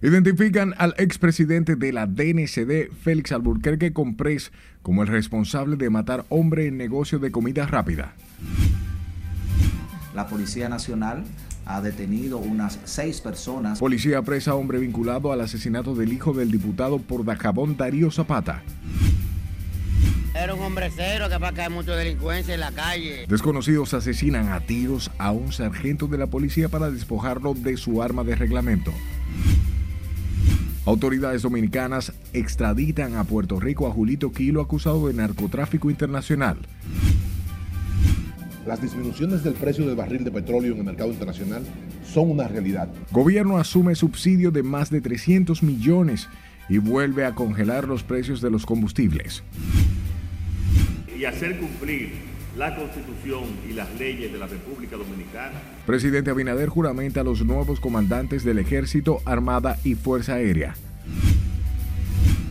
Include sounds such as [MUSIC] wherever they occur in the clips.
Identifican al expresidente de la DNCD, Félix Alburquerque Comprés, como el responsable de matar hombre en negocio de comida rápida. La Policía Nacional ha detenido unas seis personas. Policía presa a hombre vinculado al asesinato del hijo del diputado por Dajabón Darío Zapata. Era un hombre cero que para caer mucho delincuencia en la calle. Desconocidos asesinan a tiros a un sargento de la policía para despojarlo de su arma de reglamento. Autoridades dominicanas extraditan a Puerto Rico a Julito Quilo acusado de narcotráfico internacional. Las disminuciones del precio del barril de petróleo en el mercado internacional son una realidad. Gobierno asume subsidio de más de 300 millones y vuelve a congelar los precios de los combustibles. Y hacer cumplir la Constitución y las leyes de la República Dominicana. Presidente Abinader juramenta a los nuevos comandantes del Ejército, Armada y Fuerza Aérea.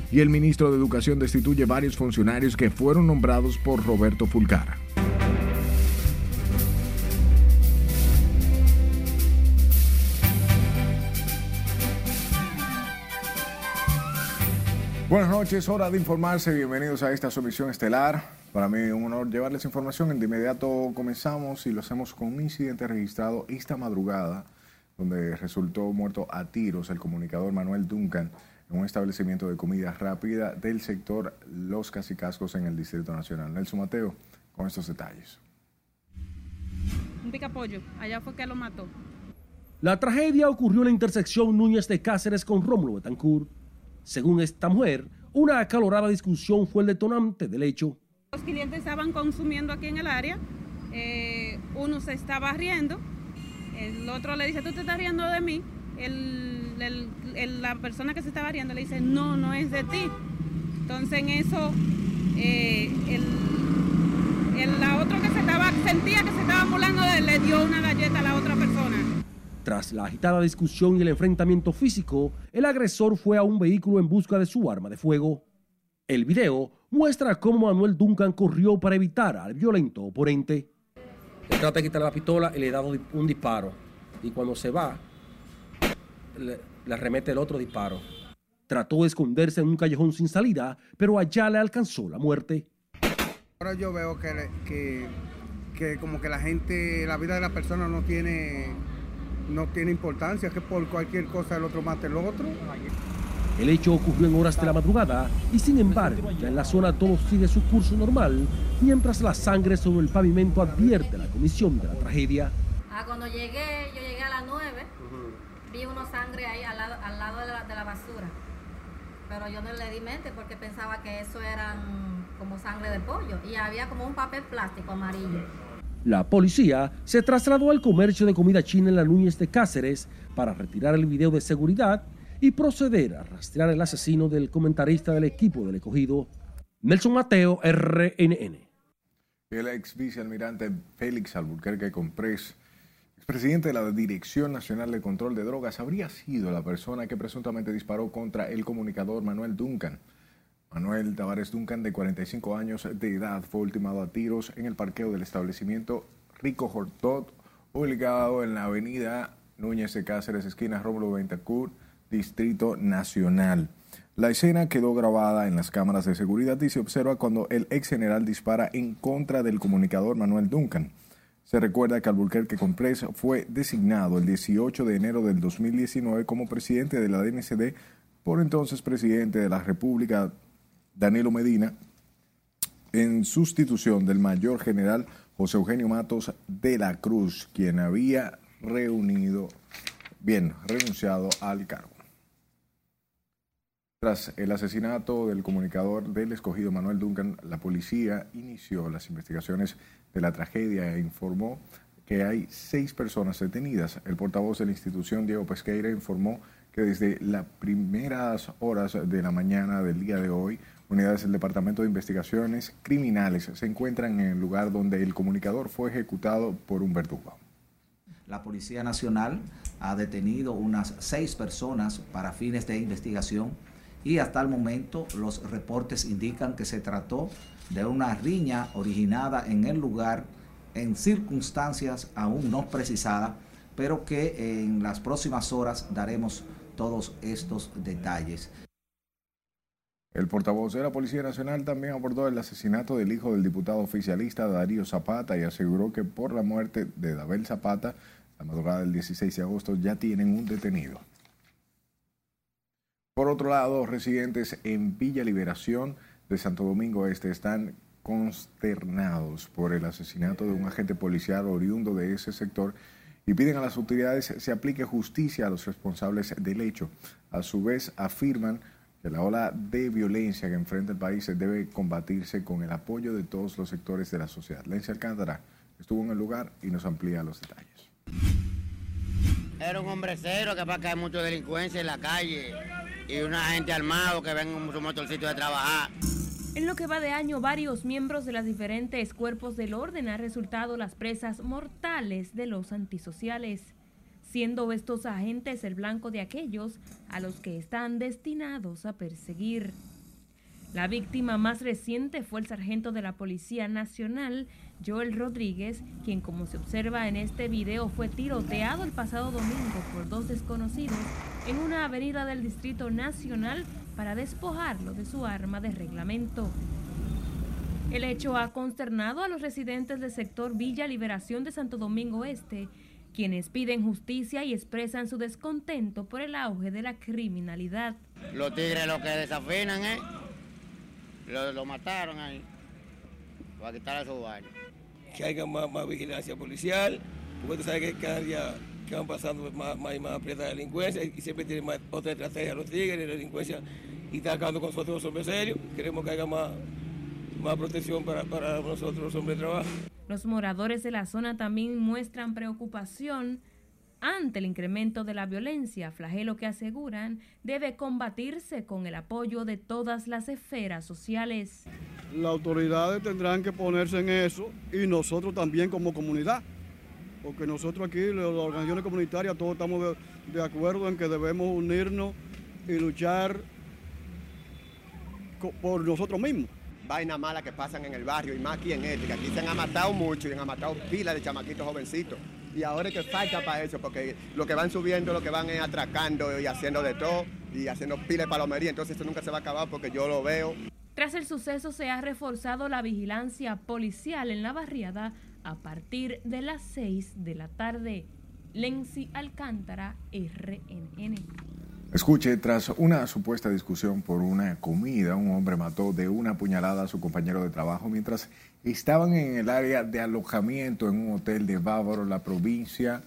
Y el ministro de Educación destituye varios funcionarios que fueron nombrados por Roberto Fulcar. Buenas noches, hora de informarse. Bienvenidos a esta sumisión estelar. Para mí un honor llevarles información. De inmediato comenzamos y lo hacemos con un incidente registrado esta madrugada, donde resultó muerto a tiros el comunicador Manuel Duncan en un establecimiento de comida rápida del sector Los Casicascos en el Distrito Nacional. Nelson Mateo, con estos detalles. Un picapollo, allá fue que lo mató. La tragedia ocurrió en la intersección Núñez de Cáceres con Rómulo Betancourt según esta mujer, una acalorada discusión fue el detonante del hecho. Los clientes estaban consumiendo aquí en el área, eh, uno se estaba riendo, el otro le dice, tú te estás riendo de mí, la persona que se estaba riendo le dice, no, no es de ti. Entonces en eso, eh, el, la otro que se estaba, sentía que se estaba molando, le dio una galleta a la otra persona. Tras la agitada discusión y el enfrentamiento físico, el agresor fue a un vehículo en busca de su arma de fuego. El video muestra cómo Manuel Duncan corrió para evitar al violento oponente. Le trata de quitar la pistola y le da un disparo. Y cuando se va, le, le remete el otro disparo. Trató de esconderse en un callejón sin salida, pero allá le alcanzó la muerte. Ahora yo veo que, que, que como que la gente, la vida de la persona no tiene no tiene importancia que por cualquier cosa el otro mate el otro. El hecho ocurrió en horas de la madrugada y sin embargo ya en la zona todo sigue su curso normal mientras la sangre sobre el pavimento advierte la comisión de la tragedia. Ah, cuando llegué, yo llegué a las 9, vi una sangre ahí al lado, al lado de, la, de la basura. Pero yo no le di mente porque pensaba que eso eran como sangre de pollo y había como un papel plástico amarillo. La policía se trasladó al comercio de comida china en la Núñez de Cáceres para retirar el video de seguridad y proceder a rastrear al asesino del comentarista del equipo del escogido, Nelson Mateo, RNN. El ex vicealmirante Félix Alburquerque Comprés, expresidente de la Dirección Nacional de Control de Drogas, habría sido la persona que presuntamente disparó contra el comunicador Manuel Duncan. Manuel Tavares Duncan, de 45 años de edad, fue ultimado a tiros en el parqueo del establecimiento Rico Hortot, ubicado en la avenida Núñez de Cáceres, esquina Rómulo Bentancur, Distrito Nacional. La escena quedó grabada en las cámaras de seguridad y se observa cuando el ex general dispara en contra del comunicador Manuel Duncan. Se recuerda que Alburquerque Comprés fue designado el 18 de enero del 2019 como presidente de la DNCD por entonces presidente de la República Danilo Medina en sustitución del mayor general José Eugenio Matos de la Cruz, quien había reunido, bien, renunciado al cargo. Tras el asesinato del comunicador del escogido Manuel Duncan, la policía inició las investigaciones de la tragedia e informó que hay seis personas detenidas. El portavoz de la institución, Diego Pesqueira, informó que desde las primeras horas de la mañana del día de hoy, Unidades del Departamento de Investigaciones Criminales se encuentran en el lugar donde el comunicador fue ejecutado por un verdugo. La Policía Nacional ha detenido unas seis personas para fines de investigación y hasta el momento los reportes indican que se trató de una riña originada en el lugar en circunstancias aún no precisadas, pero que en las próximas horas daremos todos estos detalles. El portavoz de la Policía Nacional también abordó el asesinato del hijo del diputado oficialista Darío Zapata y aseguró que por la muerte de Dabel Zapata, la madrugada del 16 de agosto, ya tienen un detenido. Por otro lado, residentes en Villa Liberación de Santo Domingo Este están consternados por el asesinato de un agente policial oriundo de ese sector y piden a las autoridades se aplique justicia a los responsables del hecho. A su vez, afirman que la ola de violencia que enfrenta el país debe combatirse con el apoyo de todos los sectores de la sociedad. Lencia Alcántara estuvo en el lugar y nos amplía los detalles. Era un hombre cero que para que hay mucha delincuencia en la calle y una gente armado que ven en su motorcito de trabajar. En lo que va de año, varios miembros de los diferentes cuerpos del orden han resultado las presas mortales de los antisociales, siendo estos agentes el blanco de aquellos a los que están destinados a perseguir. La víctima más reciente fue el sargento de la Policía Nacional, Joel Rodríguez, quien como se observa en este video fue tiroteado el pasado domingo por dos desconocidos en una avenida del Distrito Nacional para despojarlo de su arma de reglamento. El hecho ha consternado a los residentes del sector Villa Liberación de Santo Domingo Este, quienes piden justicia y expresan su descontento por el auge de la criminalidad. Los tigres lo que desafinan, ¿eh? Lo, mataron ahí, para quitarle su baño. Que haya más, vigilancia policial, porque tú sabes que cada día que van pasando más, más y más aprieta la delincuencia y siempre tienen más, otra estrategia los tigres, la delincuencia y está acabando con nosotros los hombres serios. Queremos que haya más, más protección para, para nosotros los hombres de trabajo. Los moradores de la zona también muestran preocupación ante el incremento de la violencia, flagelo que aseguran debe combatirse con el apoyo de todas las esferas sociales. Las autoridades tendrán que ponerse en eso y nosotros también como comunidad, porque nosotros aquí, las organizaciones comunitarias, todos estamos de, acuerdo en que debemos unirnos y luchar por nosotros mismos vainas malas que pasan en el barrio y más aquí en este, que aquí se han matado mucho y han matado pilas de chamaquitos jovencitos y ahora es que falta para eso, porque lo que van subiendo, lo que van atracando y haciendo de todo y haciendo pile de palomería, entonces eso nunca se va a acabar porque yo lo veo. Tras el suceso se ha reforzado la vigilancia policial en la barriada a partir de las 6 de la tarde. Lenzi Alcántara, RNN. Escuche, tras una supuesta discusión por una comida, un hombre mató de una puñalada a su compañero de trabajo mientras estaban en el área de alojamiento en un hotel de Bávaro, la provincia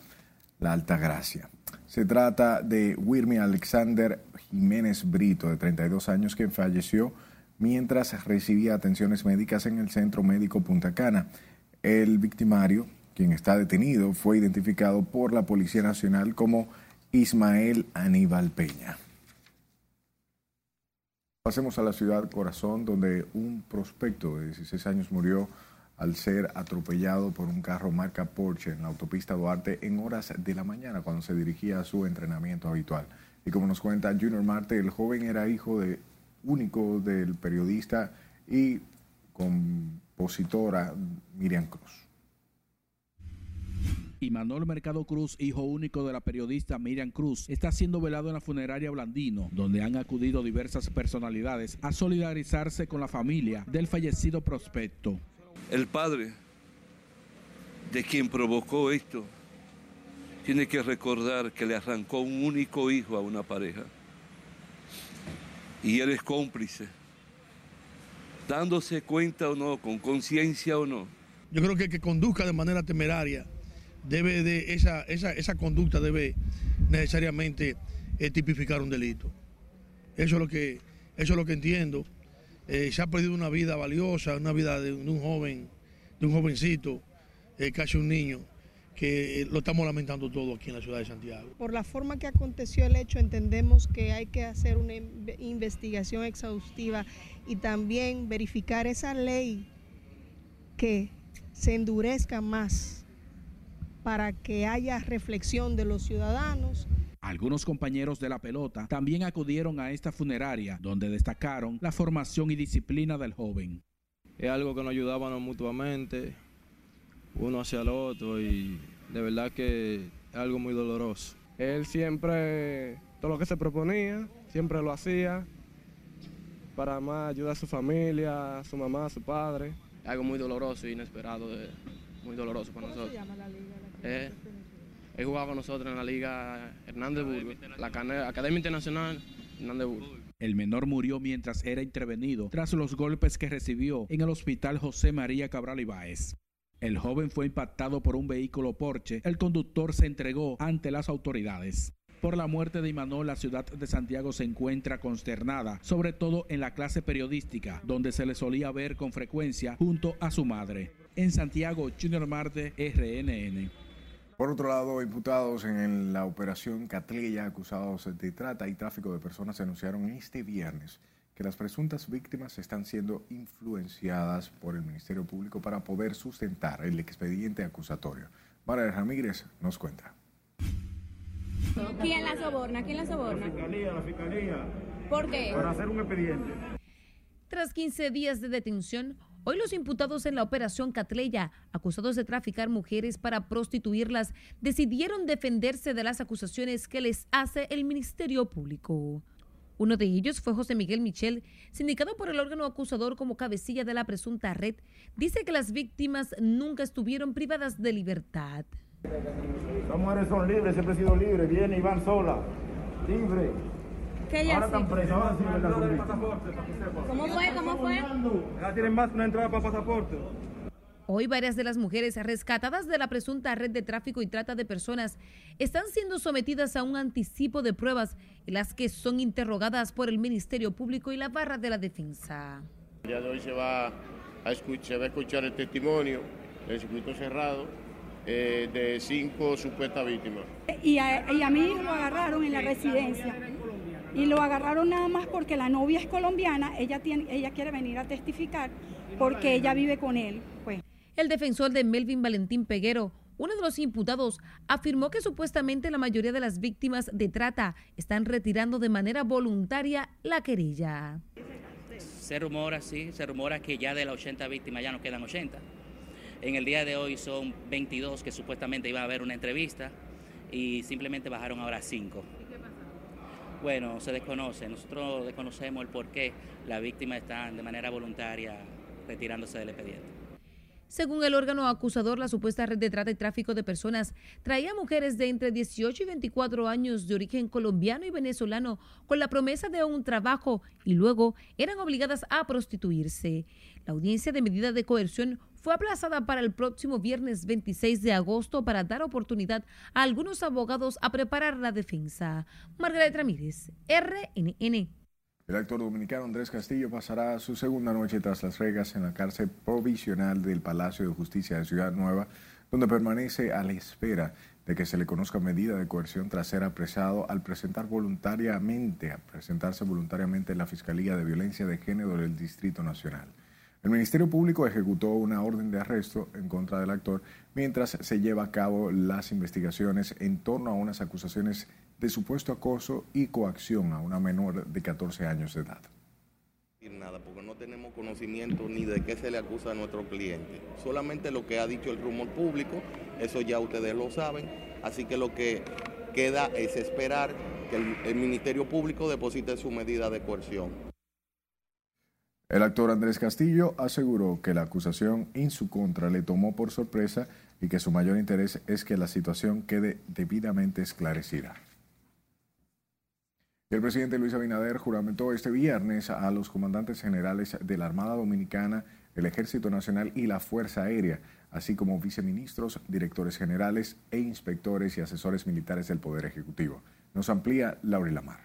La Altagracia. Se trata de Wirmi Alexander Jiménez Brito, de 32 años, que falleció mientras recibía atenciones médicas en el Centro Médico Punta Cana. El victimario, quien está detenido, fue identificado por la Policía Nacional como Ismael Aníbal Peña. Pasemos a la ciudad Corazón, donde un prospecto de 16 años murió al ser atropellado por un carro marca Porsche en la autopista Duarte en horas de la mañana cuando se dirigía a su entrenamiento habitual. Y como nos cuenta Junior Marte, el joven era hijo de, único del periodista y compositora Miriam Cruz y Manuel Mercado Cruz, hijo único de la periodista Miriam Cruz, está siendo velado en la funeraria Blandino, donde han acudido diversas personalidades a solidarizarse con la familia del fallecido prospecto. El padre de quien provocó esto tiene que recordar que le arrancó un único hijo a una pareja y él es cómplice, dándose cuenta o no, con conciencia o no. Yo creo que el que conduzca de manera temeraria debe de, esa, esa, esa conducta debe necesariamente eh, tipificar un delito. Eso es lo que, eso es lo que entiendo. Eh, se ha perdido una vida valiosa, una vida de, un joven, de un jovencito, eh, casi un niño, que lo estamos lamentando todo aquí en la ciudad de Santiago. Por la forma que aconteció el hecho, entendemos que hay que hacer una investigación exhaustiva y también verificar esa ley que se endurezca más para que haya reflexión de los ciudadanos. Algunos compañeros de la pelota también acudieron a esta funeraria, donde destacaron la formación y disciplina del joven. Es algo que nos ayudábamos mutuamente, uno hacia el otro, y de verdad que es algo muy doloroso. Él siempre todo lo que se proponía, siempre lo hacía para más ayudar a su familia, a su mamá, a su padre. Algo muy doloroso e inesperado, muy doloroso para nosotros. ¿Cómo se llama la liga? Eh, jugado con nosotros en la Liga Hernández la Academia Internacional Hernández. El menor murió mientras era intervenido tras los golpes que recibió en el hospital José María Cabral Ibáez. El joven fue impactado por un vehículo Porsche. El conductor se entregó ante las autoridades. Por la muerte de Imanol, la ciudad de Santiago se encuentra consternada, sobre todo en la clase periodística, donde se le solía ver con frecuencia junto a su madre. En Santiago, Junior Marte, RNN. Por otro lado, imputados en la operación Catleya, acusados de trata y tráfico de personas, anunciaron este viernes que las presuntas víctimas están siendo influenciadas por el Ministerio Público para poder sustentar el expediente acusatorio. María Ramírez nos cuenta. ¿Quién la soborna? ¿Quién la soborna? La fiscalía, la fiscalía. ¿Por qué? Para hacer un expediente. Tras 15 días de detención, Hoy los imputados en la operación Catleya, acusados de traficar mujeres para prostituirlas, decidieron defenderse de las acusaciones que les hace el Ministerio Público. Uno de ellos fue José Miguel Michel, sindicado por el órgano acusador como cabecilla de la presunta red. Dice que las víctimas nunca estuvieron privadas de libertad. Las mujeres son libres, siempre han sido libres, vienen y van solas, libres. ¿Qué ella ahora sí? están presas, ahora sí verdad son víctimas. ¿Cómo fue? ¿Cómo fue? Ya tienen más una entrada para pasaporte. Hoy varias de las mujeres rescatadas de la presunta red de tráfico y trata de personas están siendo sometidas a un anticipo de pruebas en las que son interrogadas por el Ministerio Público y la barra de la defensa. El día de hoy se va a escuchar, se va a escuchar el testimonio del circuito cerrado eh, de cinco supuestas víctimas. Y a, y a mí lo agarraron en la residencia. Y lo agarraron nada más porque la novia es colombiana, ella, tiene, ella quiere venir a testificar porque ella vive con él. Pues. El defensor de Melvin Valentín Peguero, uno de los imputados, afirmó que supuestamente la mayoría de las víctimas de trata están retirando de manera voluntaria la querella. Se rumora, sí, se rumora que ya de las 80 víctimas ya no quedan 80. En el día de hoy son 22 que supuestamente iba a haber una entrevista y simplemente bajaron ahora 5. Bueno, se desconoce, nosotros desconocemos el por qué las víctimas están de manera voluntaria retirándose del expediente. Según el órgano acusador, la supuesta red de trata y tráfico de personas traía mujeres de entre 18 y 24 años de origen colombiano y venezolano con la promesa de un trabajo y luego eran obligadas a prostituirse. La audiencia de medida de coerción fue aplazada para el próximo viernes 26 de agosto para dar oportunidad a algunos abogados a preparar la defensa. Margaret Ramírez, RNN. El actor dominicano Andrés Castillo pasará su segunda noche tras las regas en la cárcel provisional del Palacio de Justicia de Ciudad Nueva, donde permanece a la espera de que se le conozca medida de coerción tras ser apresado al presentar voluntariamente, a presentarse voluntariamente en la Fiscalía de Violencia de Género del Distrito Nacional. El Ministerio Público ejecutó una orden de arresto en contra del actor mientras se lleva a cabo las investigaciones en torno a unas acusaciones de supuesto acoso y coacción a una menor de 14 años de edad. Nada, porque no tenemos conocimiento ni de qué se le acusa a nuestro cliente. Solamente lo que ha dicho el rumor público, eso ya ustedes lo saben. Así que lo que queda es esperar que el, el Ministerio Público deposite su medida de coerción. El actor Andrés Castillo aseguró que la acusación en su contra le tomó por sorpresa y que su mayor interés es que la situación quede debidamente esclarecida. El presidente Luis Abinader juramentó este viernes a los comandantes generales de la Armada Dominicana, el Ejército Nacional y la Fuerza Aérea, así como viceministros, directores generales e inspectores y asesores militares del Poder Ejecutivo. Nos amplía Laura Lamar.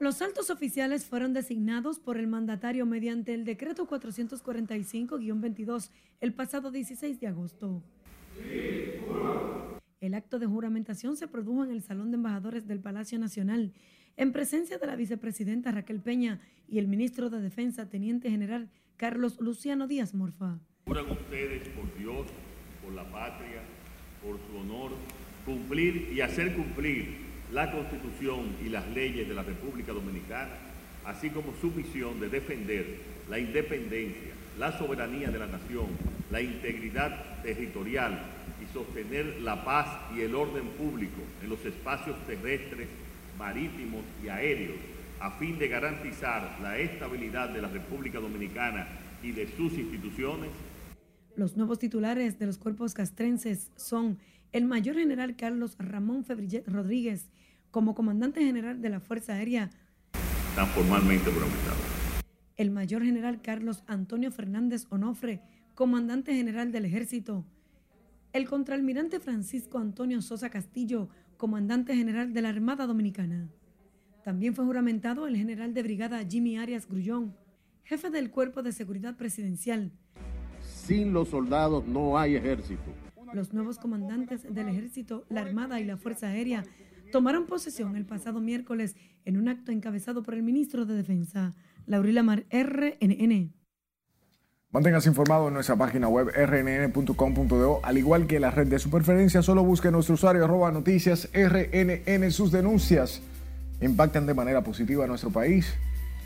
Los altos oficiales fueron designados por el mandatario mediante el decreto 445-22 el pasado 16 de agosto. El acto de juramentación se produjo en el Salón de Embajadores del Palacio Nacional, en presencia de la vicepresidenta Raquel Peña y el ministro de Defensa, Teniente General Carlos Luciano Díaz Morfa. Juran ustedes por Dios, por la patria, por su honor, cumplir y hacer cumplir la Constitución y las leyes de la República Dominicana, así como su misión de defender la independencia, la soberanía de la nación, la integridad territorial y sostener la paz y el orden público en los espacios terrestres, marítimos y aéreos a fin de garantizar la estabilidad de la República Dominicana y de sus instituciones. Los nuevos titulares de los cuerpos castrenses son el mayor general Carlos Ramón Febrillet Rodríguez como comandante general de la Fuerza Aérea, Están formalmente juramentados. el mayor general Carlos Antonio Fernández Onofre, comandante general del Ejército, el contraalmirante Francisco Antonio Sosa Castillo, comandante general de la Armada Dominicana. También fue juramentado el general de brigada Jimmy Arias Grullón, jefe del Cuerpo de Seguridad Presidencial. Sin los soldados no hay ejército. Los nuevos comandantes del Ejército, la Armada y la Fuerza Aérea tomaron posesión el pasado miércoles en un acto encabezado por el ministro de Defensa, Laurila Mar RNN. Manténgase informado en nuestra página web rnn.com.do, al igual que la red de su preferencia, solo busque nuestro usuario arroba noticias rnn. Sus denuncias impactan de manera positiva a nuestro país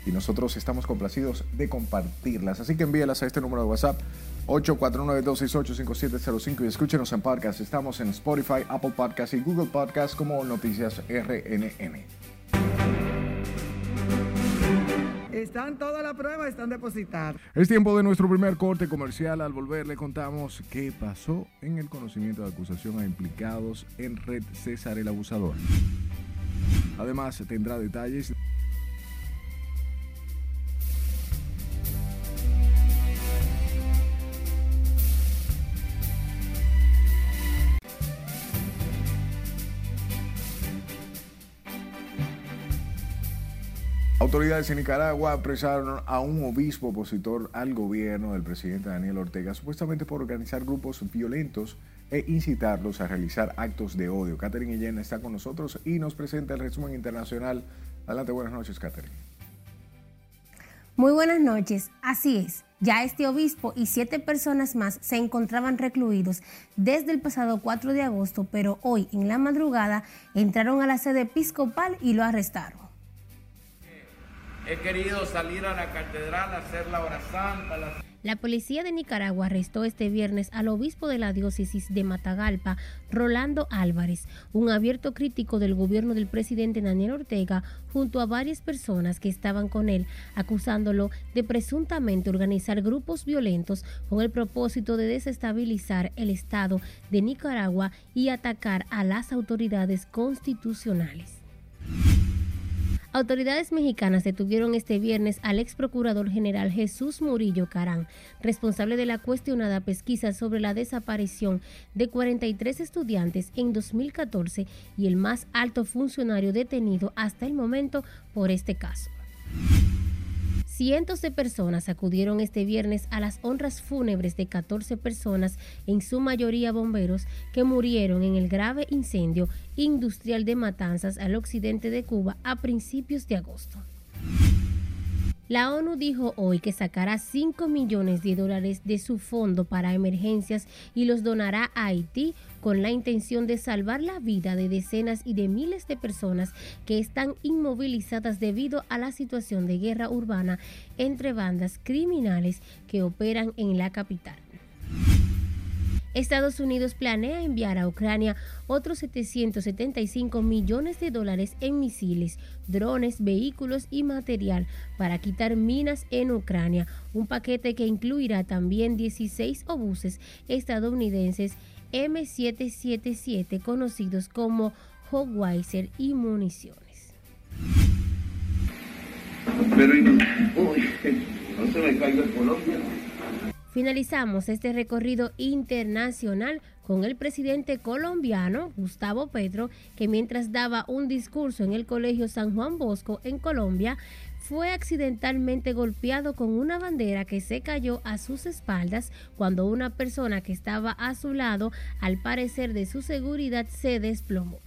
y nosotros estamos complacidos de compartirlas. Así que envíelas a este número de WhatsApp 849-268-5705 y escúchenos en podcast. Estamos en Spotify, Apple Podcast y Google Podcast como Noticias RNN. Están todas las pruebas, están depositadas. Es tiempo de nuestro primer corte comercial. Al volver le contamos qué pasó en el conocimiento de acusación a implicados en Red César el Abusador. Además, tendrá detalles Autoridades en Nicaragua apresaron a un obispo opositor al gobierno del presidente Daniel Ortega, supuestamente por organizar grupos violentos e incitarlos a realizar actos de odio. Catherine Guillén está con nosotros y nos presenta el resumen internacional. Adelante, buenas noches, Catherine. Muy buenas noches. Así es, ya este obispo y siete personas más se encontraban recluidos desde el pasado 4 de agosto, pero hoy en la madrugada entraron a la sede episcopal y lo arrestaron. He querido salir a la catedral a hacer la hora santa. la- La policía de Nicaragua arrestó este viernes al obispo de la diócesis de Matagalpa, Rolando Álvarez, un abierto crítico del gobierno del presidente Daniel Ortega, junto a varias personas que estaban con él, acusándolo de presuntamente organizar grupos violentos con el propósito de desestabilizar el Estado de Nicaragua y atacar a las autoridades constitucionales. Autoridades mexicanas detuvieron este viernes al ex procurador general Jesús Murillo Carán, responsable de la cuestionada pesquisa sobre la desaparición de 43 estudiantes en 2014 y el más alto funcionario detenido hasta el momento por este caso. Cientos de personas acudieron este viernes a las honras fúnebres de 14 personas, en su mayoría bomberos, que murieron en el grave incendio industrial de Matanzas al occidente de Cuba a principios de agosto. La ONU dijo hoy que sacará 5 millones de dólares de su fondo para emergencias y los donará a Haití con la intención de salvar la vida de decenas y de miles de personas que están inmovilizadas debido a la situación de guerra urbana entre bandas criminales que operan en la capital. Estados Unidos planea enviar a Ucrania otros 775 millones de dólares en misiles, drones, vehículos y material para quitar minas en Ucrania, un paquete que incluirá también 16 obuses estadounidenses M777 conocidos como Hogweiser y municiones. Pero y no, uy, no se me caiga Colombia. Finalizamos este recorrido internacional con el presidente colombiano Gustavo Petro, que mientras daba un discurso en el Colegio San Juan Bosco en Colombia, fue accidentalmente golpeado con una bandera que se cayó a sus espaldas cuando una persona que estaba a su lado, al parecer de su seguridad, se desplomó.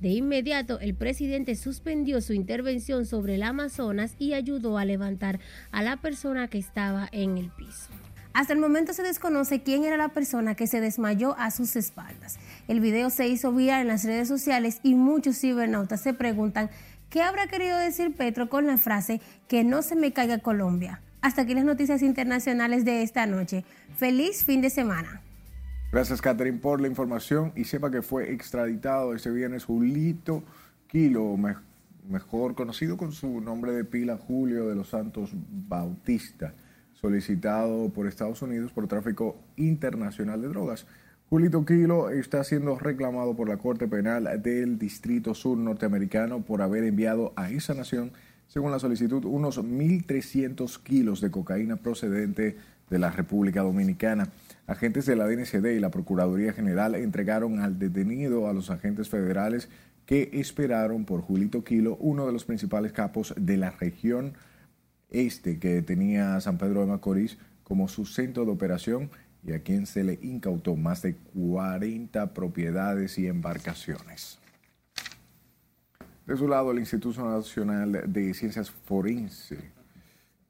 De inmediato, el presidente suspendió su intervención sobre el Amazonas y ayudó a levantar a la persona que estaba en el piso. Hasta el momento se desconoce quién era la persona que se desmayó a sus espaldas. El video se hizo viral en las redes sociales y muchos cibernautas se preguntan qué habrá querido decir Petro con la frase que no se me caiga Colombia. Hasta aquí las noticias internacionales de esta noche. Feliz fin de semana. Gracias, Catherine, por la información y sepa que fue extraditado este viernes Julito Kilo, me- mejor conocido con su nombre de pila Julio de los Santos Bautista, solicitado por Estados Unidos por tráfico internacional de drogas. Julito Kilo está siendo reclamado por la Corte Penal del Distrito Sur norteamericano por haber enviado a esa nación, según la solicitud, unos 1.300 kilos de cocaína procedente de la República Dominicana. Agentes de la DNCD y la Procuraduría General entregaron al detenido a los agentes federales que esperaron por Julito Kilo, uno de los principales capos de la región este que tenía San Pedro de Macorís como su centro de operación y a quien se le incautó más de 40 propiedades y embarcaciones. De su lado, el Instituto Nacional de Ciencias Forense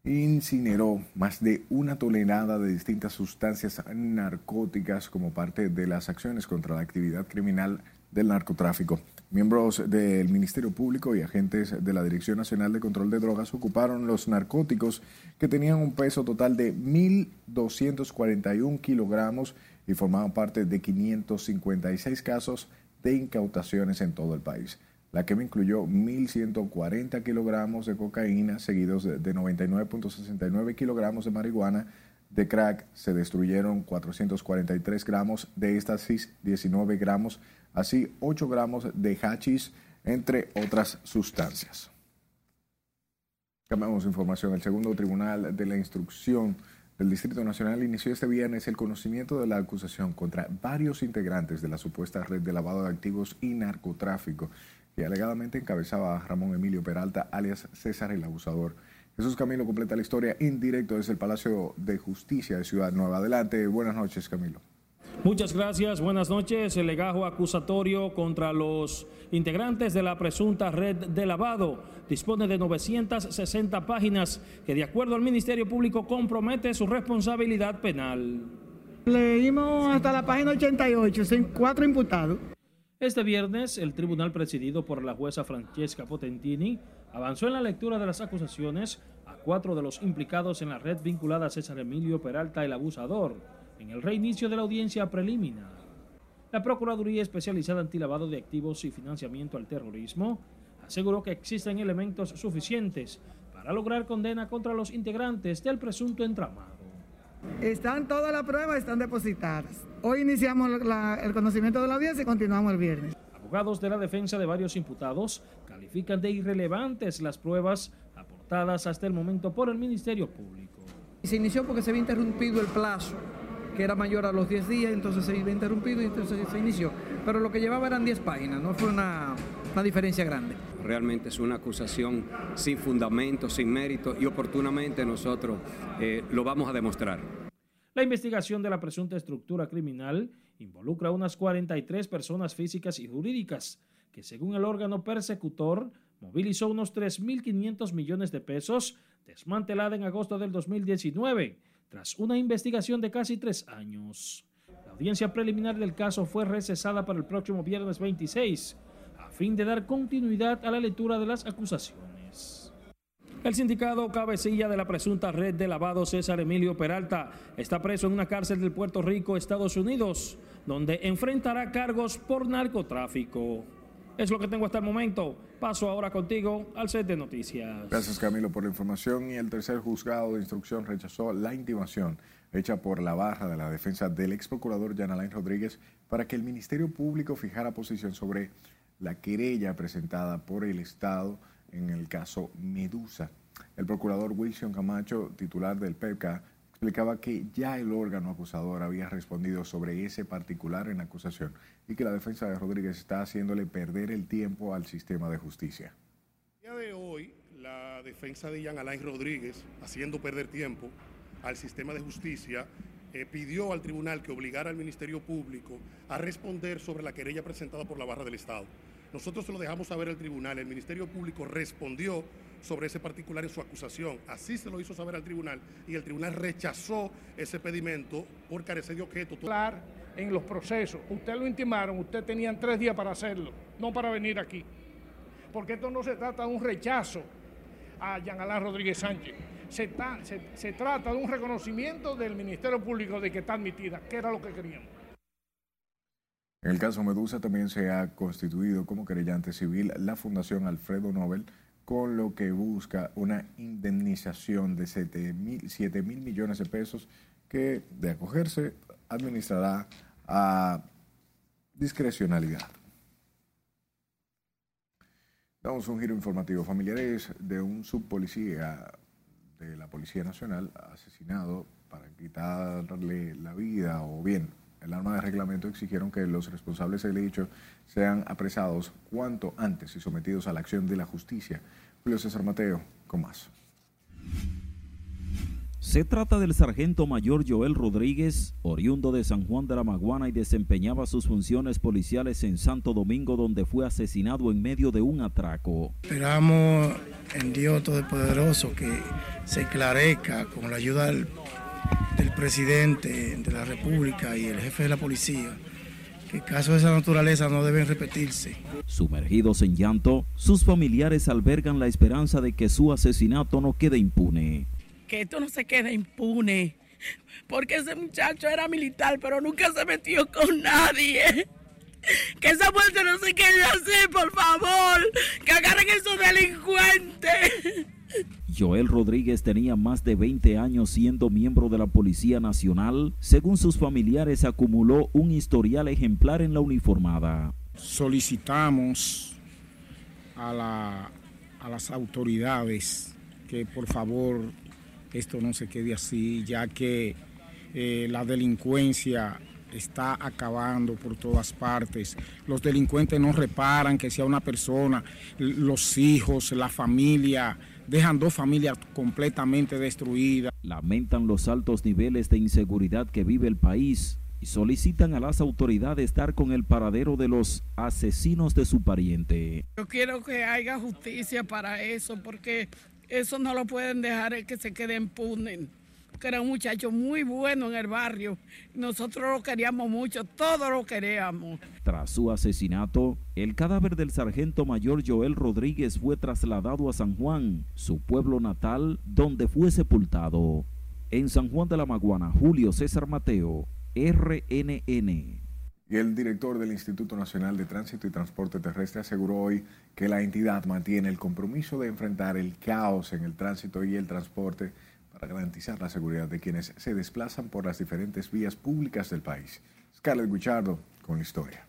incineró más de una tonelada de distintas sustancias narcóticas como parte de las acciones contra la actividad criminal del narcotráfico. Miembros del Ministerio Público y agentes de la Dirección Nacional de Control de Drogas ocuparon los narcóticos que tenían un peso total de 1.241 kilogramos y formaban parte de 556 casos de incautaciones en todo el país. La quema incluyó 1.140 kilogramos de cocaína, seguidos de de 99.69 kilogramos de marihuana. De crack se destruyeron 443 gramos de éxtasis, 19 gramos, así 8 gramos de hachís, entre otras sustancias. Cambiamos información. El segundo tribunal de la instrucción del Distrito Nacional inició este viernes el conocimiento de la acusación contra varios integrantes de la supuesta red de lavado de activos y narcotráfico que alegadamente encabezaba a Ramón Emilio Peralta, alias César el Abusador. Jesús Camilo completa la historia en directo desde el Palacio de Justicia de Ciudad Nueva. Adelante, buenas noches Camilo. Muchas gracias, buenas noches. El legajo acusatorio contra los integrantes de la presunta red de lavado dispone de 960 páginas que de acuerdo al Ministerio Público compromete su responsabilidad penal. Leímos hasta la página 88, son cuatro imputados. Este viernes, el tribunal presidido por la jueza Francesca Potentini avanzó en la lectura de las acusaciones a cuatro de los implicados en la red vinculada a César Emilio Peralta el Abusador en el reinicio de la audiencia preliminar. La Procuraduría Especializada Antilavado de Activos y Financiamiento al Terrorismo aseguró que existen elementos suficientes para lograr condena contra los integrantes del presunto entramado. Están todas las pruebas, están depositadas. Hoy iniciamos la- el conocimiento de la audiencia y continuamos el viernes. Abogados de la defensa de varios imputados califican de irrelevantes las pruebas aportadas hasta el momento por el Ministerio Público. Se inició porque se había interrumpido el plazo, que era mayor a los 10 días, entonces se había interrumpido y entonces se inició. Pero lo que llevaba eran 10 páginas, no fue una, una diferencia grande. Realmente es una acusación sin fundamento, sin mérito y oportunamente nosotros eh, lo vamos a demostrar. La investigación de la presunta estructura criminal involucra a unas 43 personas físicas y jurídicas, que según el órgano persecutor movilizó unos 3.500 millones de pesos, desmantelada en agosto del 2019, tras una investigación de casi tres años. La audiencia preliminar del caso fue recesada para el próximo viernes 26, a fin de dar continuidad a la lectura de las acusaciones. El sindicado cabecilla de la presunta red de lavado César Emilio Peralta está preso en una cárcel del Puerto Rico, Estados Unidos, donde enfrentará cargos por narcotráfico. Es lo que tengo hasta el momento. Paso ahora contigo al set de noticias. Gracias Camilo por la información y el tercer juzgado de instrucción rechazó la intimación hecha por la barra de la defensa del ex procurador Jan Rodríguez para que el Ministerio Público fijara posición sobre la querella presentada por el Estado en el caso Medusa. El procurador Wilson Camacho, titular del PEPCA, explicaba que ya el órgano acusador había respondido sobre ese particular en la acusación y que la defensa de Rodríguez está haciéndole perder el tiempo al sistema de justicia. El día de hoy, la defensa de Jean Alain Rodríguez, haciendo perder tiempo al sistema de justicia, eh, pidió al tribunal que obligara al Ministerio Público a responder sobre la querella presentada por la barra del Estado. Nosotros se lo dejamos saber al tribunal, el Ministerio Público respondió sobre ese particular en su acusación. Así se lo hizo saber al tribunal y el tribunal rechazó ese pedimento por carecer de objeto. En los procesos. Usted lo intimaron, usted tenían tres días para hacerlo, no para venir aquí. Porque esto no se trata de un rechazo a Jean Alain Rodríguez Sánchez. Se trata de un reconocimiento del Ministerio Público de que está admitida, que era lo que queríamos. En el caso Medusa también se ha constituido como querellante civil la Fundación Alfredo Nobel, con lo que busca una indemnización de 7 mil, millones de pesos que, de acogerse, administrará a discrecionalidad. Damos un giro informativo. Familiares de un subpolicía de la Policía Nacional asesinado para quitarle la vida o bien el arma de reglamento exigieron que los responsables del hecho sean apresados cuanto antes y sometidos a la acción de la justicia. Julio César Mateo, con más. Se trata del sargento mayor Joel Rodríguez, oriundo de San Juan de la Maguana y desempeñaba sus funciones policiales en Santo Domingo donde fue asesinado en medio de un atraco. Esperamos en Dios Todopoderoso que se esclarezca con la ayuda del, del presidente de la República y el jefe de la policía que casos de esa naturaleza no deben repetirse. Sumergidos en llanto, sus familiares albergan la esperanza de que su asesinato no quede impune que esto no se quede impune. Porque ese muchacho era militar, pero nunca se metió con nadie. Que esa muerte no se quede así, por favor. Que agarren a esos delincuentes. Joel Rodríguez tenía más de 20 años siendo miembro de la Policía Nacional. Según sus familiares, acumuló un historial ejemplar en la uniformada. Solicitamos a, la, a las autoridades que por favor esto no se quede así, ya que eh, la delincuencia está acabando por todas partes. Los delincuentes no reparan que sea una persona, los hijos, la familia, dejan dos familias completamente destruidas. Lamentan los altos niveles de inseguridad que vive el país y solicitan a las autoridades dar con el paradero de los asesinos de su pariente. Yo quiero que haya justicia para eso, porque eso no lo pueden dejar que se quede impune. Que era un muchacho muy bueno en el barrio. Nosotros lo queríamos mucho, todos lo queríamos. Tras su asesinato, el cadáver del sargento mayor Joel Rodríguez fue trasladado a San Juan, su pueblo natal, donde fue sepultado. En San Juan de la Maguana, Julio César Mateo, RNN. Y el director del Instituto Nacional de Tránsito y Transporte Terrestre aseguró hoy que la entidad mantiene el compromiso de enfrentar el caos en el tránsito y el transporte para garantizar la seguridad de quienes se desplazan por las diferentes vías públicas del país. Scarlett Guichardo con la historia.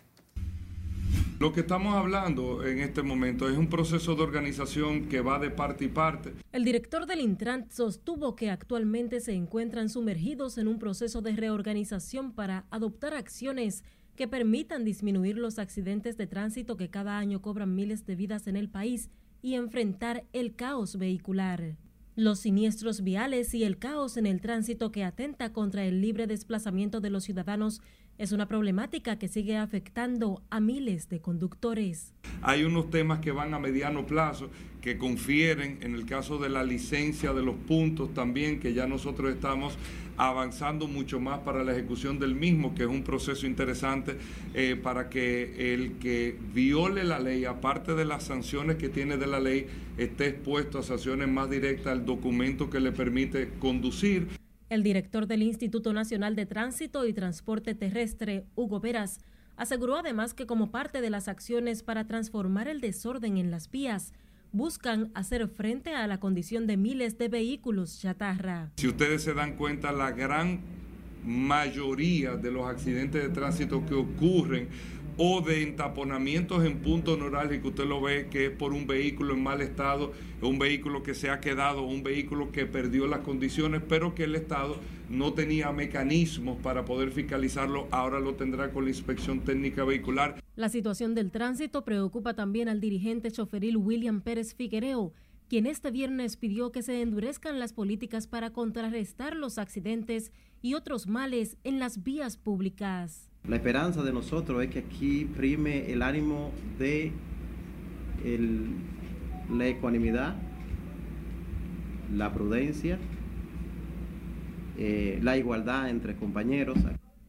Lo que estamos hablando en este momento es un proceso de organización que va de parte y parte. El director del Intran sostuvo que actualmente se encuentran sumergidos en un proceso de reorganización para adoptar acciones que permitan disminuir los accidentes de tránsito que cada año cobran miles de vidas en el país y enfrentar el caos vehicular. Los siniestros viales y el caos en el tránsito que atenta contra el libre desplazamiento de los ciudadanos es una problemática que sigue afectando a miles de conductores. Hay unos temas que van a mediano plazo que confieren, en el caso de la licencia de los puntos también, que ya nosotros estamos avanzando mucho más para la ejecución del mismo, que es un proceso interesante eh, para que el que viole la ley, aparte de las sanciones que tiene de la ley, esté expuesto a sanciones más directas al documento que le permite conducir. El director del Instituto Nacional de Tránsito y Transporte Terrestre, Hugo Veras, aseguró además que como parte de las acciones para transformar el desorden en las vías, buscan hacer frente a la condición de miles de vehículos chatarra. Si ustedes se dan cuenta, la gran mayoría de los accidentes de tránsito que ocurren o de entaponamientos en puntos que usted lo ve que es por un vehículo en mal estado, un vehículo que se ha quedado, un vehículo que perdió las condiciones, pero que el Estado no tenía mecanismos para poder fiscalizarlo, ahora lo tendrá con la inspección técnica vehicular. La situación del tránsito preocupa también al dirigente choferil William Pérez Figuereo, quien este viernes pidió que se endurezcan las políticas para contrarrestar los accidentes y otros males en las vías públicas. La esperanza de nosotros es que aquí prime el ánimo de la ecuanimidad, la prudencia, eh, la igualdad entre compañeros.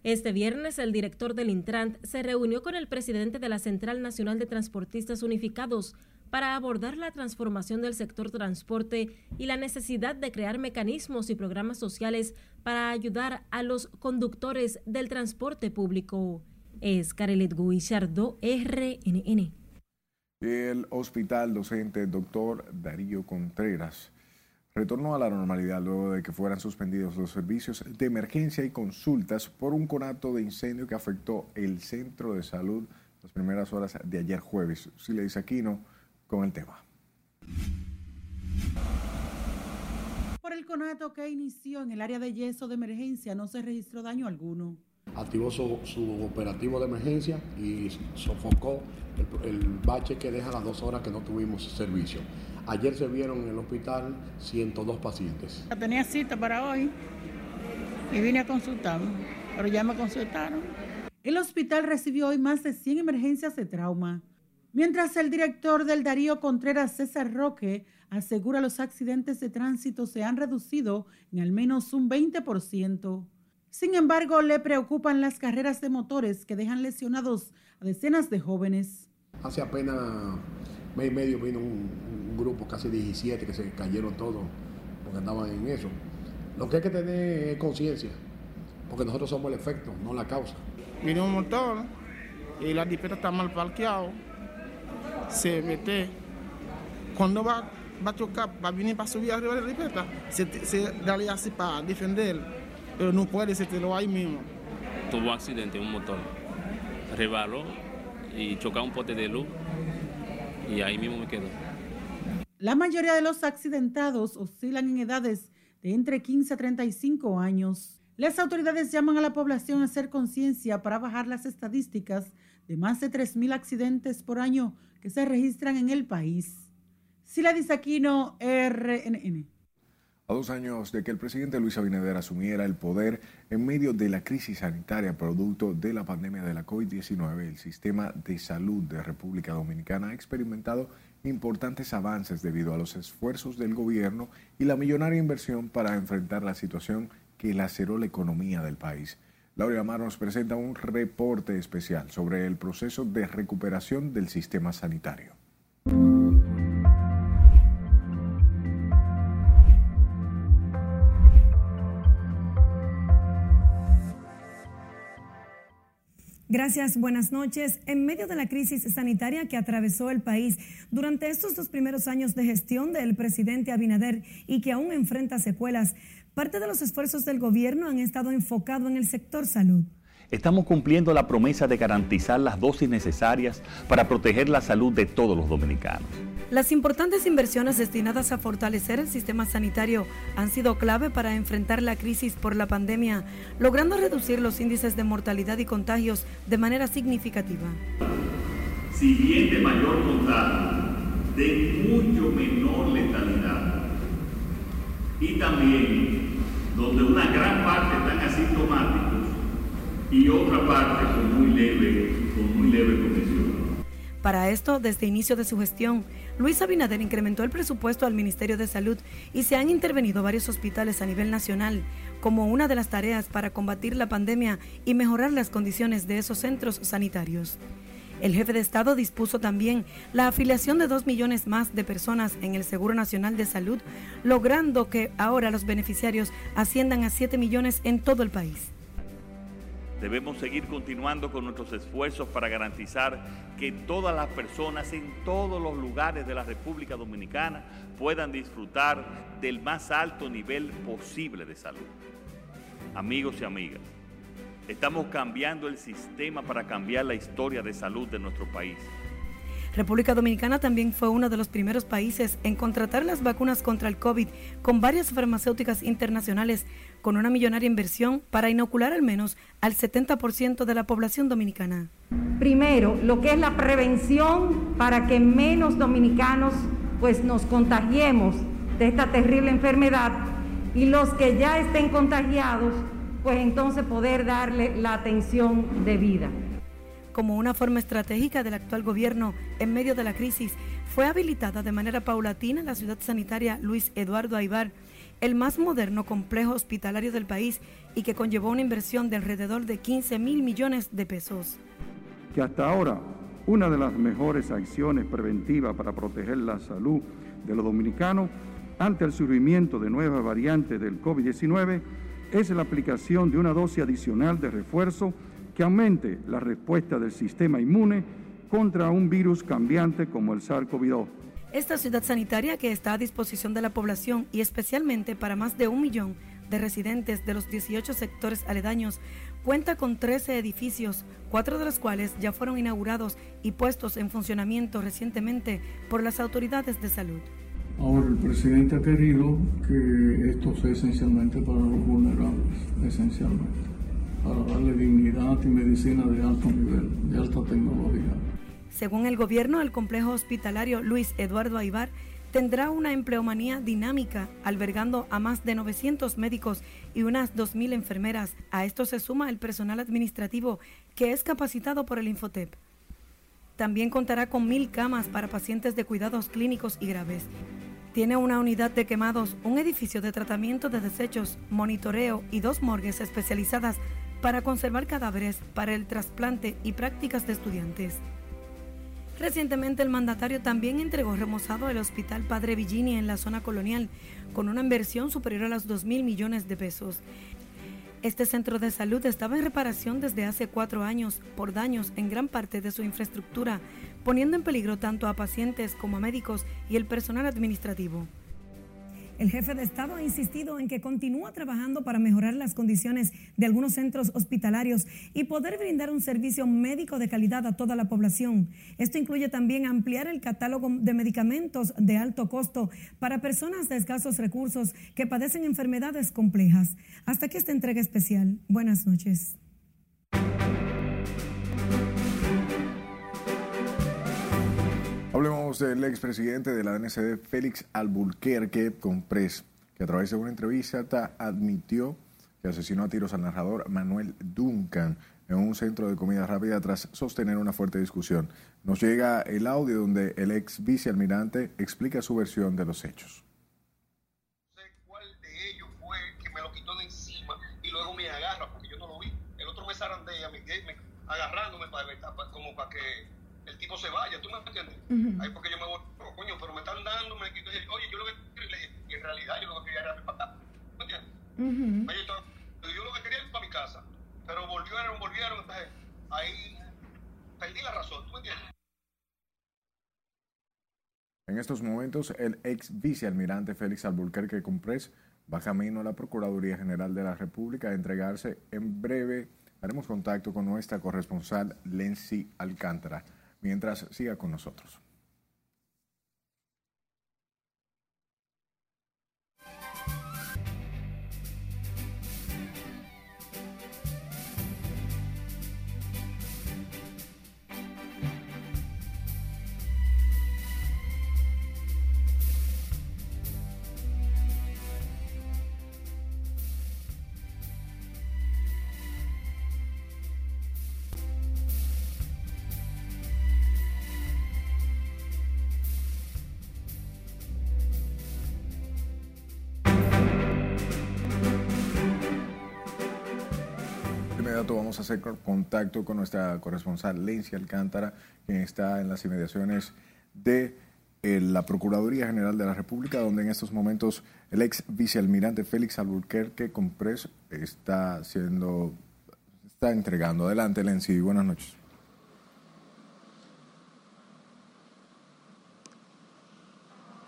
Este viernes, el director del Intrant se reunió con el presidente de la Central Nacional de Transportistas Unificados para abordar la transformación del sector transporte y la necesidad de crear mecanismos y programas sociales para ayudar a los conductores del transporte público. es Carelet Guillardo, RNN. El hospital docente Dr. Darío Contreras retornó a la normalidad luego de que fueran suspendidos los servicios de emergencia y consultas por un conato de incendio que afectó el centro de salud las primeras horas de ayer jueves. Silvia Isaquino con el tema. Por el conato que inició en el área de yeso de emergencia no se registró daño alguno. Activó su, su operativo de emergencia y sofocó el, el bache que deja las dos horas que no tuvimos servicio. Ayer se vieron en el hospital 102 pacientes. Tenía cita para hoy y vine a consultarme, pero ya me consultaron. El hospital recibió hoy más de 100 emergencias de trauma, mientras el director del Darío Contreras, César Roque, asegura los accidentes de tránsito se han reducido en al menos un 20%. Sin embargo, le preocupan las carreras de motores que dejan lesionados a decenas de jóvenes. Hace apenas mes y medio vino un, un grupo, casi 17, que se cayeron todos porque andaban en eso. Lo que hay que tener es conciencia, porque nosotros somos el efecto, no la causa. Vino un motor y la jipeta está mal parqueado, se mete. Cuando va, va a chocar, va a venir para subir arriba de la jipeta, se, se da así para defender, pero no puede, se te lo ahí mismo. Tuvo accidente un motor, rebaló y chocó un pote de luz y ahí mismo me quedo. La mayoría de los accidentados oscilan en edades de entre 15 a 35 años. Las autoridades llaman a la población a hacer conciencia para bajar las estadísticas de más de 3.000 accidentes por año que se registran en el país. Sila Disaquino, RNN. A dos años de que el presidente Luis Abinader asumiera el poder en medio de la crisis sanitaria producto de la pandemia de la COVID-19, el sistema de salud de República Dominicana ha experimentado importantes avances debido a los esfuerzos del gobierno y la millonaria inversión para enfrentar la situación que laceró la economía del país. Laura Amar nos presenta un reporte especial sobre el proceso de recuperación del sistema sanitario. Gracias, buenas noches. En medio de la crisis sanitaria que atravesó el país durante estos dos primeros años de gestión del presidente Abinader y que aún enfrenta secuelas, parte de los esfuerzos del gobierno han estado enfocados en el sector salud. Estamos cumpliendo la promesa de garantizar las dosis necesarias para proteger la salud de todos los dominicanos. Las importantes inversiones destinadas a fortalecer el sistema sanitario han sido clave para enfrentar la crisis por la pandemia, logrando reducir los índices de mortalidad y contagios de manera significativa. Si bien de mayor contagio, de mucho menor letalidad. Y también donde una gran parte están asintomáticos y otra parte con muy leve, con muy leve condición. Para esto, desde inicio de su gestión, Luis Abinader incrementó el presupuesto al Ministerio de Salud y se han intervenido varios hospitales a nivel nacional como una de las tareas para combatir la pandemia y mejorar las condiciones de esos centros sanitarios. El jefe de Estado dispuso también la afiliación de dos millones más de personas en el Seguro Nacional de Salud, logrando que ahora los beneficiarios asciendan a 7 millones en todo el país. Debemos seguir continuando con nuestros esfuerzos para garantizar que todas las personas en todos los lugares de la República Dominicana puedan disfrutar del más alto nivel posible de salud. Amigos y amigas, estamos cambiando el sistema para cambiar la historia de salud de nuestro país. República Dominicana también fue uno de los primeros países en contratar las vacunas contra el COVID con varias farmacéuticas internacionales con una millonaria inversión para inocular al menos al 70% de la población dominicana. Primero, lo que es la prevención para que menos dominicanos pues nos contagiemos de esta terrible enfermedad y los que ya estén contagiados pues entonces poder darle la atención debida como una forma estratégica del actual gobierno en medio de la crisis, fue habilitada de manera paulatina la ciudad sanitaria Luis Eduardo Aibar, el más moderno complejo hospitalario del país y que conllevó una inversión de alrededor de 15 mil millones de pesos. Que hasta ahora una de las mejores acciones preventivas para proteger la salud de los dominicanos ante el surgimiento de nuevas variantes del COVID-19 es la aplicación de una dosis adicional de refuerzo que aumente la respuesta del sistema inmune contra un virus cambiante como el SARS-CoV-2. Esta ciudad sanitaria que está a disposición de la población y especialmente para más de un millón de residentes de los 18 sectores aledaños cuenta con 13 edificios, cuatro de los cuales ya fueron inaugurados y puestos en funcionamiento recientemente por las autoridades de salud. Ahora, el presidente ha querido que esto sea esencialmente para los vulnerables, esencialmente, para darle dignidad y medicina de alto nivel, de alta tecnología. Según el gobierno, el complejo hospitalario Luis Eduardo Aibar tendrá una empleomanía dinámica, albergando a más de 900 médicos y unas 2.000 enfermeras. A esto se suma el personal administrativo que es capacitado por el Infotep. También contará con mil camas para pacientes de cuidados clínicos y graves. Tiene una unidad de quemados, un edificio de tratamiento de desechos, monitoreo y dos morgues especializadas para conservar cadáveres para el trasplante y prácticas de estudiantes. Recientemente el mandatario también entregó remozado el Hospital Padre Villini en la zona colonial, con una inversión superior a los 2 mil millones de pesos. Este centro de salud estaba en reparación desde hace cuatro años por daños en gran parte de su infraestructura, poniendo en peligro tanto a pacientes como a médicos y el personal administrativo. El jefe de Estado ha insistido en que continúa trabajando para mejorar las condiciones de algunos centros hospitalarios y poder brindar un servicio médico de calidad a toda la población. Esto incluye también ampliar el catálogo de medicamentos de alto costo para personas de escasos recursos que padecen enfermedades complejas. Hasta aquí esta entrega especial. Buenas noches. Hablemos del expresidente de la DNCD, Félix Alburquerque Comprés, que a través de una entrevista admitió que asesinó a tiros al narrador Manuel Duncan en un centro de comida rápida tras sostener una fuerte discusión. Nos llega el audio donde el ex vicealmirante explica su versión de los hechos. No sé cuál de ellos fue que me lo quitó de encima y luego me agarra, porque yo no lo vi. El otro agarrándome para, como para que el tipo se vaya, ¿tú me entiendes? Ahí porque yo me voy, oh, coño, pero me están dando, me quito, oye, yo lo que quería, y en realidad yo lo que quería era acá, ¿me entiendes? yo lo que quería era para mi casa, pero volvieron, volvieron, entonces ahí perdí la razón, ¿tú me entiendes? En estos momentos, el ex vicealmirante Félix Alburquerque Comprés va camino a la Procuraduría General de la República a entregarse en breve. Haremos contacto con nuestra corresponsal Lency Alcántara mientras siga con nosotros. Vamos a hacer contacto con nuestra corresponsal Lencia Alcántara, quien está en las inmediaciones de eh, la Procuraduría General de la República, donde en estos momentos el ex vicealmirante Félix Alburquerque Comprés está siendo, está entregando. Adelante, Lency, buenas noches.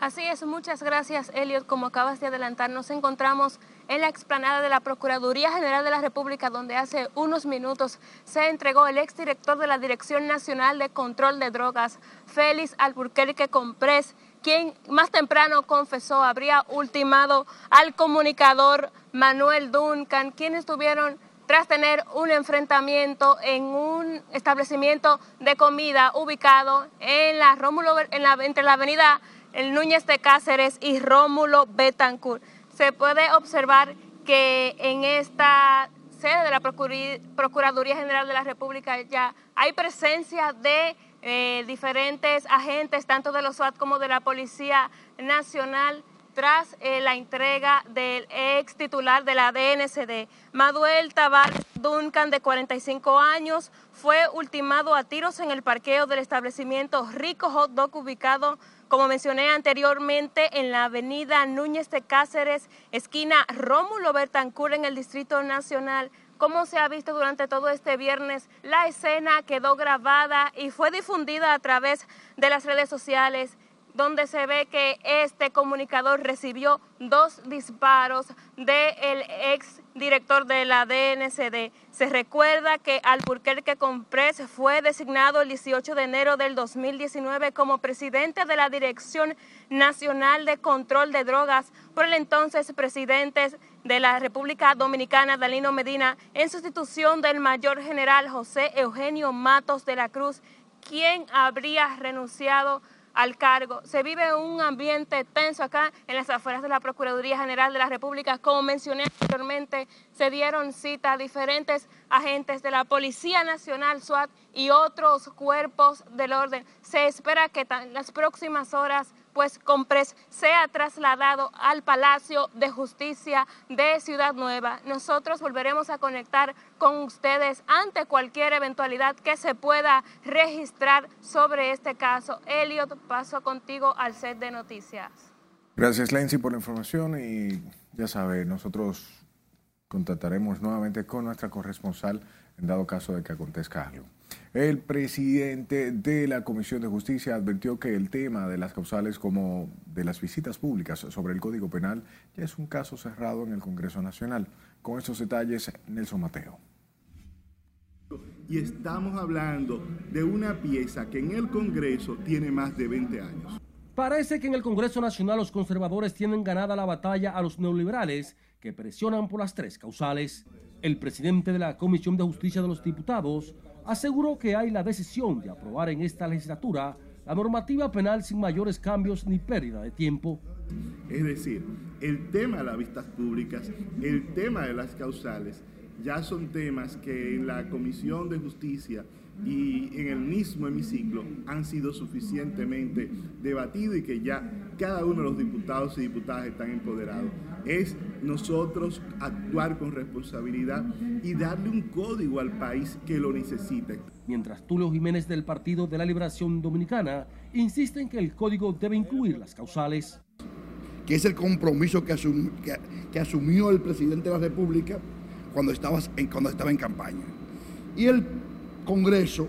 Así es, muchas gracias, Elliot. Como acabas de adelantar, nos encontramos en la explanada de la Procuraduría General de la República, donde hace unos minutos se entregó el exdirector de la Dirección Nacional de Control de Drogas, Félix Alburquerque Comprés, quien más temprano confesó habría ultimado al comunicador Manuel Duncan, quienes estuvieron tras tener un enfrentamiento en un establecimiento de comida ubicado en la Rómulo, en entre la avenida el Núñez de Cáceres y Rómulo Betancourt se puede observar que en esta sede de la Procuraduría General de la República ya hay presencia de eh, diferentes agentes, tanto de los SWAT como de la Policía Nacional, tras eh, la entrega del ex titular de la DNCD. Manuel Tavares Duncan, de 45 años, fue ultimado a tiros en el parqueo del establecimiento Rico Hot Dog ubicado como mencioné anteriormente, en la avenida Núñez de Cáceres, esquina Rómulo Bertancur, en el Distrito Nacional, como se ha visto durante todo este viernes, la escena quedó grabada y fue difundida a través de las redes sociales donde se ve que este comunicador recibió dos disparos del ex director de la DNCD. Se recuerda que Alburquerque Comprés fue designado el 18 de enero del 2019 como presidente de la Dirección Nacional de Control de Drogas por el entonces presidente de la República Dominicana, Dalino Medina, en sustitución del mayor general José Eugenio Matos de la Cruz, quien habría renunciado al cargo. Se vive un ambiente tenso acá en las afueras de la Procuraduría General de la República. Como mencioné anteriormente, se dieron cita a diferentes agentes de la Policía Nacional, SWAT y otros cuerpos del orden. Se espera que en las próximas horas pues Compres sea trasladado al Palacio de Justicia de Ciudad Nueva. Nosotros volveremos a conectar con ustedes ante cualquier eventualidad que se pueda registrar sobre este caso. Elliot, paso contigo al set de noticias. Gracias, Lenzi, por la información y ya sabe, nosotros contactaremos nuevamente con nuestra corresponsal en dado caso de que acontezca algo. El presidente de la Comisión de Justicia advirtió que el tema de las causales como de las visitas públicas sobre el Código Penal ya es un caso cerrado en el Congreso Nacional. Con estos detalles, Nelson Mateo. Y estamos hablando de una pieza que en el Congreso tiene más de 20 años. Parece que en el Congreso Nacional los conservadores tienen ganada la batalla a los neoliberales que presionan por las tres causales. El presidente de la Comisión de Justicia de los Diputados aseguró que hay la decisión de aprobar en esta legislatura la normativa penal sin mayores cambios ni pérdida de tiempo. Es decir, el tema de las vistas públicas, el tema de las causales, ya son temas que en la Comisión de Justicia y en el mismo hemiciclo han sido suficientemente debatidos y que ya cada uno de los diputados y diputadas están empoderados. Es nosotros actuar con responsabilidad y darle un código al país que lo necesite. Mientras Tulio Jiménez del Partido de la Liberación Dominicana insiste en que el código debe incluir las causales. Que es el compromiso que, que, asumió el presidente de la República cuando estaba en, cuando estaba en campaña. Y el Congreso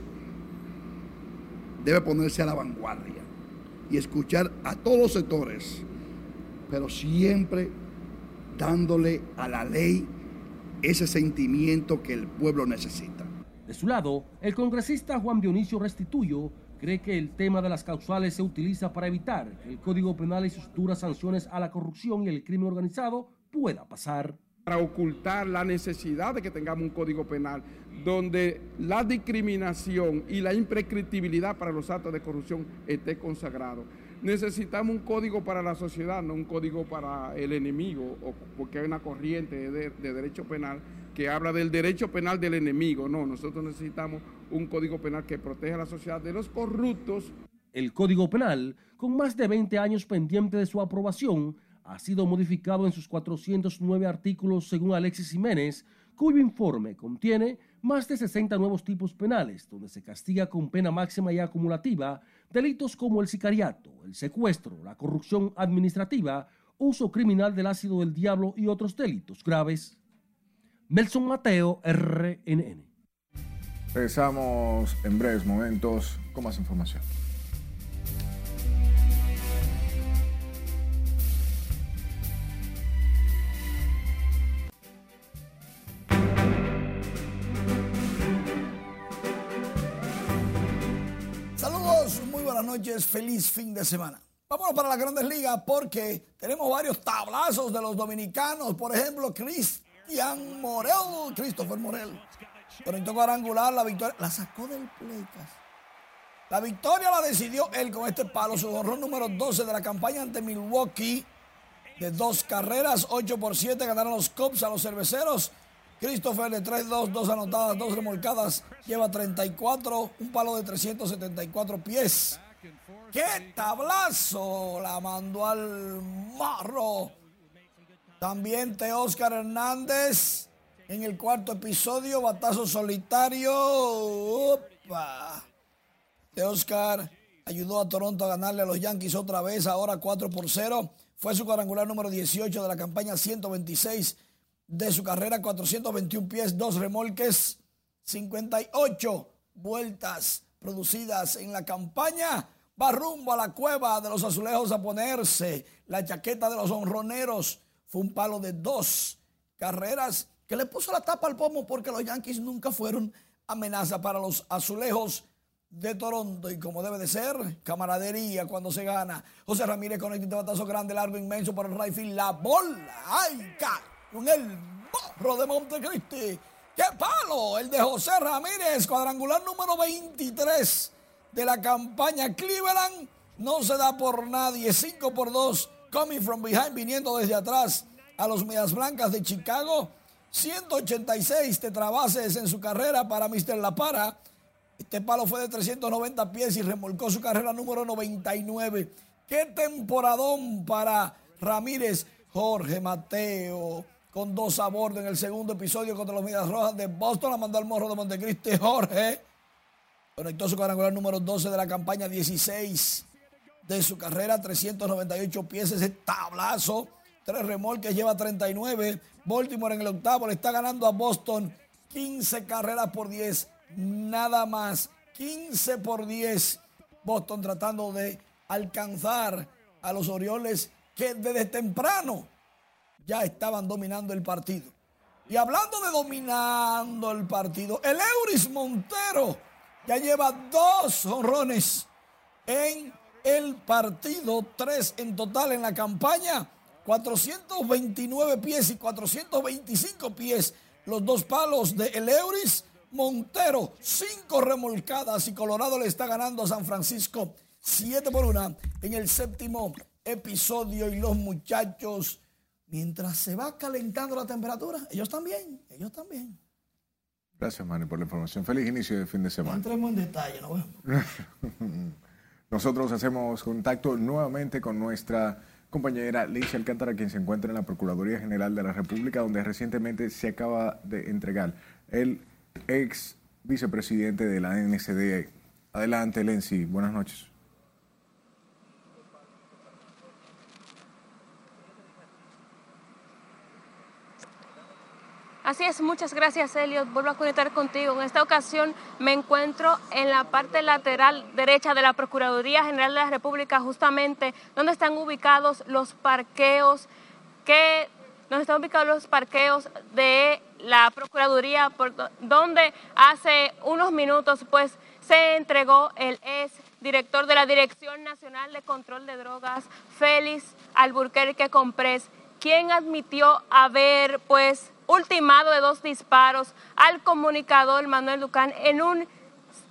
debe ponerse a la vanguardia y escuchar a todos los sectores, pero siempre dándole a la ley ese sentimiento que el pueblo necesita. De su lado, el congresista Juan Dionisio Restituyo cree que el tema de las causales se utiliza para evitar que el Código Penal y sus duras sanciones a la corrupción y el crimen organizado pueda pasar para ocultar la necesidad de que tengamos un código penal donde la discriminación y la imprescriptibilidad para los actos de corrupción esté consagrado. Necesitamos un código para la sociedad, no un código para el enemigo, porque hay una corriente de, de derecho penal que habla del derecho penal del enemigo. No, nosotros necesitamos un código penal que proteja a la sociedad de los corruptos. El código penal, con más de 20 años pendiente de su aprobación, ha sido modificado en sus 409 artículos según Alexis Jiménez, cuyo informe contiene más de 60 nuevos tipos penales, donde se castiga con pena máxima y acumulativa delitos como el sicariato, el secuestro, la corrupción administrativa, uso criminal del ácido del diablo y otros delitos graves. Nelson Mateo, RNN. Regresamos en breves momentos con más información. Feliz fin de semana. Vámonos para las grandes ligas porque tenemos varios tablazos de los dominicanos. Por ejemplo, Cristian Morel, Christopher Morel. Conectó cuadrangular, la victoria. La sacó del play La victoria la decidió él con este palo, su honor número 12 de la campaña ante Milwaukee. De dos carreras, 8 por 7 ganaron los Cubs a los cerveceros. Christopher de 3-2, dos anotadas, dos remolcadas, lleva 34, un palo de 374 pies. ¡Qué tablazo! La mandó al marro. También Oscar Hernández en el cuarto episodio, batazo solitario. ¡Opa! Oscar ayudó a Toronto a ganarle a los Yankees otra vez, ahora 4 por 0. Fue su cuadrangular número 18 de la campaña 126 de su carrera, 421 pies, dos remolques, 58 vueltas producidas en la campaña. Va rumbo a la cueva de los azulejos a ponerse la chaqueta de los honroneros. Fue un palo de dos carreras que le puso la tapa al pomo porque los Yankees nunca fueron amenaza para los azulejos de Toronto y como debe de ser, camaradería cuando se gana. José Ramírez con el batazo grande, largo, inmenso por el right La bola, ¡ay, Con el borro de Montecristi. ¡Qué palo! El de José Ramírez, cuadrangular número 23 de la campaña Cleveland. No se da por nadie. 5 por 2. Coming from behind, viniendo desde atrás a los Medias Blancas de Chicago. 186 tetrabases en su carrera para Mr. La Para. Este palo fue de 390 pies y remolcó su carrera número 99. Qué temporadón para Ramírez. Jorge Mateo con dos a bordo en el segundo episodio contra los Medias Rojas de Boston. La mandó al morro de Montecristi. Jorge conectó su cuadrangular número 12 de la campaña 16 de su carrera. 398 pies. Ese tablazo. Tres remolques, lleva 39. Baltimore en el octavo le está ganando a Boston 15 carreras por 10 nada más. 15 por 10. Boston tratando de alcanzar a los Orioles que desde temprano ya estaban dominando el partido. Y hablando de dominando el partido, el Euris Montero ya lleva dos honrones en el partido, tres en total en la campaña, 429 pies y 425 pies, los dos palos de el Euris Montero, cinco remolcadas y Colorado le está ganando a San Francisco siete por una en el séptimo episodio. Y los muchachos, mientras se va calentando la temperatura, ellos también, ellos también. Gracias, Manny, por la información. Feliz inicio de fin de semana. entremos en detalle, ¿no? [LAUGHS] Nosotros hacemos contacto nuevamente con nuestra compañera Licia Alcántara, quien se encuentra en la Procuraduría General de la República, donde recientemente se acaba de entregar el ex vicepresidente de la NCD. Adelante, Lenzi. Buenas noches. Así es, muchas gracias Elliot. Vuelvo a conectar contigo. En esta ocasión me encuentro en la parte lateral derecha de la Procuraduría General de la República, justamente donde están ubicados los parqueos que donde están ubicados los parqueos de la Procuraduría, por donde hace unos minutos pues se entregó el ex director de la Dirección Nacional de Control de Drogas, Félix Alburquerque Comprés, quien admitió haber pues ultimado de dos disparos al comunicador Manuel Ducán en un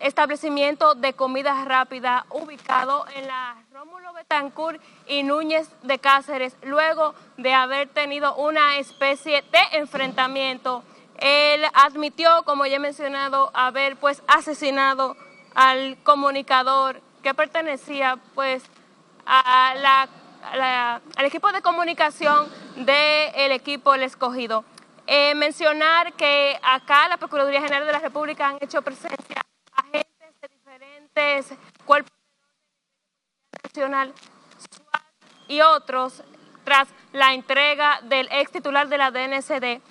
establecimiento de comida rápida ubicado en la Rómulo Betancourt y Núñez de Cáceres, luego de haber tenido una especie de enfrentamiento. Él admitió, como ya he mencionado, haber pues asesinado al comunicador que pertenecía pues a la, al equipo de comunicación del equipo El Escogido. Eh, mencionar que acá la Procuraduría General de la República han hecho presencia agentes de diferentes cuerpos nacional y otros tras la entrega del ex titular de la DNCD.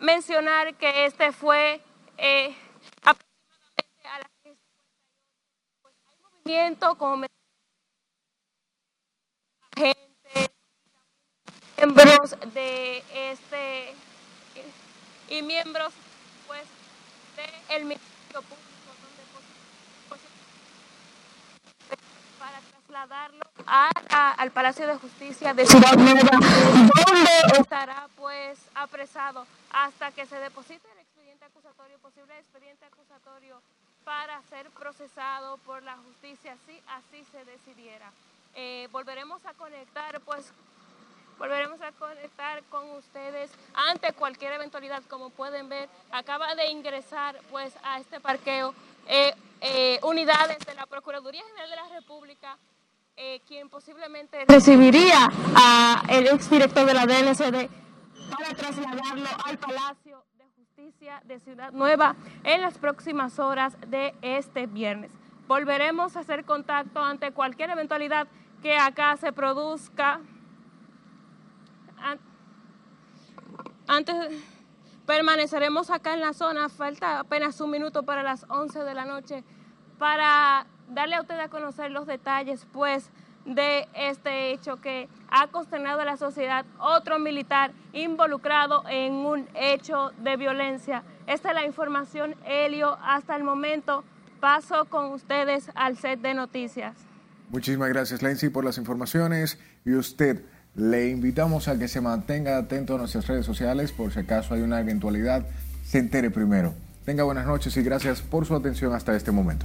Mencionar que este fue eh, aproximadamente a las 15 pues hay movimiento como gente, miembros de este y miembros pues del Ministerio Público donde para trasladarlo al Palacio de Justicia de Ciudad Nueva donde estará pues apresado hasta que se deposite el expediente acusatorio, posible expediente acusatorio para ser procesado por la justicia si así se decidiera. Eh, volveremos a conectar pues Volveremos a conectar con ustedes ante cualquier eventualidad. Como pueden ver, acaba de ingresar pues a este parqueo eh, eh, unidades de la Procuraduría General de la República, eh, quien posiblemente recibiría al exdirector de la DNCD para trasladarlo al Palacio de Justicia de Ciudad Nueva en las próximas horas de este viernes. Volveremos a hacer contacto ante cualquier eventualidad que acá se produzca antes permaneceremos acá en la zona, falta apenas un minuto para las 11 de la noche, para darle a usted a conocer los detalles, pues, de este hecho que ha consternado a la sociedad, otro militar involucrado en un hecho de violencia. Esta es la información, Helio, hasta el momento. Paso con ustedes al set de noticias. Muchísimas gracias, Lency, por las informaciones. Y usted, le invitamos a que se mantenga atento a nuestras redes sociales por si acaso hay una eventualidad, se entere primero. Tenga buenas noches y gracias por su atención hasta este momento.